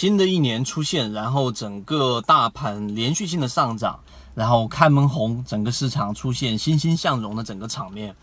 新的一年出现，然后整个大盘连续性的上涨，然后开门红，整个市场出现欣欣向荣的整个场面。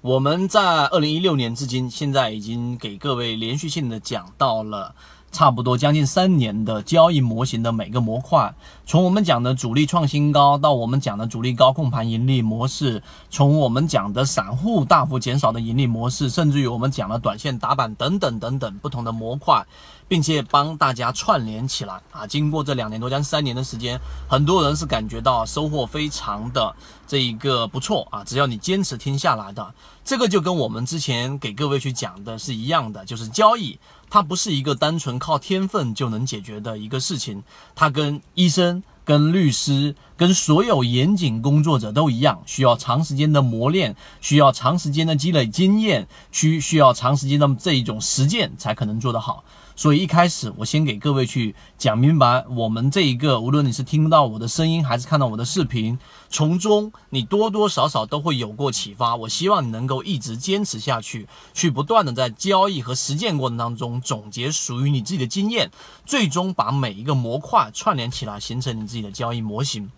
我们在二零一六年至今，现在已经给各位连续性的讲到了。差不多将近三年的交易模型的每个模块，从我们讲的主力创新高，到我们讲的主力高控盘盈利模式，从我们讲的散户大幅减少的盈利模式，甚至于我们讲的短线打板等等等等不同的模块，并且帮大家串联起来啊！经过这两年多将近三年的时间，很多人是感觉到收获非常的这一个不错啊！只要你坚持听下来的，这个就跟我们之前给各位去讲的是一样的，就是交易。它不是一个单纯靠天分就能解决的一个事情，它跟医生、跟律师、跟所有严谨工作者都一样，需要长时间的磨练，需要长时间的积累经验，需需要长时间的这一种实践才可能做得好。所以一开始我先给各位去讲明白，我们这一个，无论你是听到我的声音还是看到我的视频，从中你多多少少都会有过启发。我希望你能够一直坚持下去，去不断的在交易和实践过程当中总结属于你自己的经验，最终把每一个模块串联起来，形成你自己的交易模型。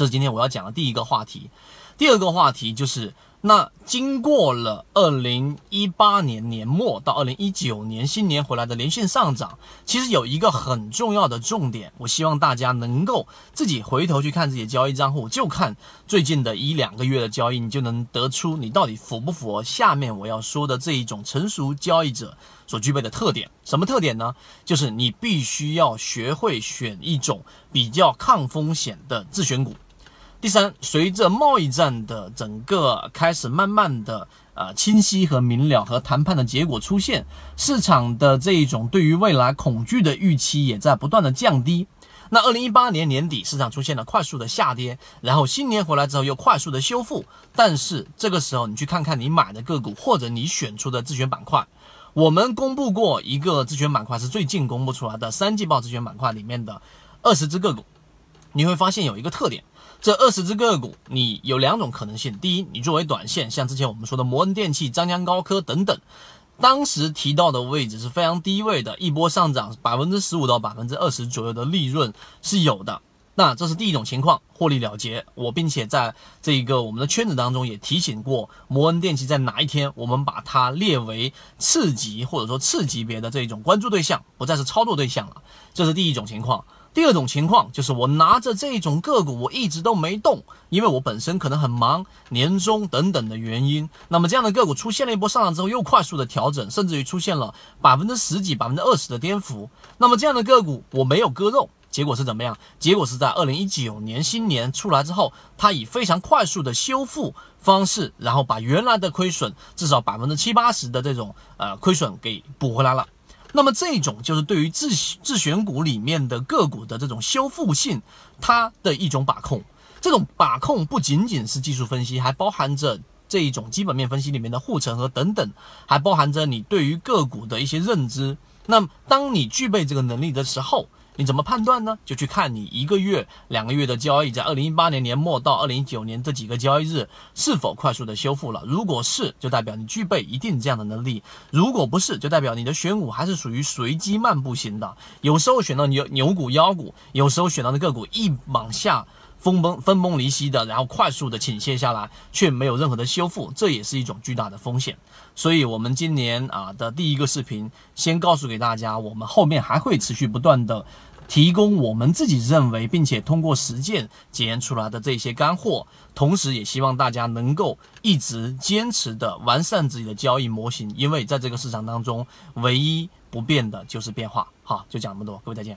这是今天我要讲的第一个话题。第二个话题就是。那经过了二零一八年年末到二零一九年新年回来的连续上涨，其实有一个很重要的重点，我希望大家能够自己回头去看自己的交易账户，就看最近的一两个月的交易，你就能得出你到底符不符合下面我要说的这一种成熟交易者所具备的特点。什么特点呢？就是你必须要学会选一种比较抗风险的自选股。第三，随着贸易战的整个开始慢慢的呃清晰和明了，和谈判的结果出现，市场的这一种对于未来恐惧的预期也在不断的降低。那二零一八年年底，市场出现了快速的下跌，然后新年回来之后又快速的修复。但是这个时候，你去看看你买的个股或者你选出的自选板块，我们公布过一个自选板块，是最近公布出来的三季报自选板块里面的二十只个股，你会发现有一个特点。这二十只个股，你有两种可能性。第一，你作为短线，像之前我们说的摩恩电器、张江高科等等，当时提到的位置是非常低位的，一波上涨百分之十五到百分之二十左右的利润是有的。那这是第一种情况，获利了结。我并且在这个我们的圈子当中也提醒过，摩恩电器在哪一天我们把它列为次级或者说次级别的这种关注对象，不再是操作对象了。这是第一种情况。第二种情况就是我拿着这种个股，我一直都没动，因为我本身可能很忙，年终等等的原因。那么这样的个股出现了一波上涨之后，又快速的调整，甚至于出现了百分之十几、百分之二十的跌幅。那么这样的个股我没有割肉，结果是怎么样？结果是在二零一九年新年出来之后，它以非常快速的修复方式，然后把原来的亏损至少百分之七八十的这种呃亏损给补回来了。那么这种就是对于自自选股里面的个股的这种修复性，它的一种把控。这种把控不仅仅是技术分析，还包含着这一种基本面分析里面的护城河等等，还包含着你对于个股的一些认知。那么当你具备这个能力的时候，你怎么判断呢？就去看你一个月、两个月的交易，在二零一八年年末到二零一九年这几个交易日是否快速的修复了？如果是，就代表你具备一定这样的能力；如果不是，就代表你的选股还是属于随机漫步型的。有时候选到牛牛股、妖股，有时候选到的个股一往下。分崩分崩离析的，然后快速的倾泻下来，却没有任何的修复，这也是一种巨大的风险。所以，我们今年啊的第一个视频，先告诉给大家，我们后面还会持续不断的提供我们自己认为，并且通过实践检验出来的这些干货，同时也希望大家能够一直坚持的完善自己的交易模型，因为在这个市场当中，唯一不变的就是变化。好，就讲这么多，各位再见。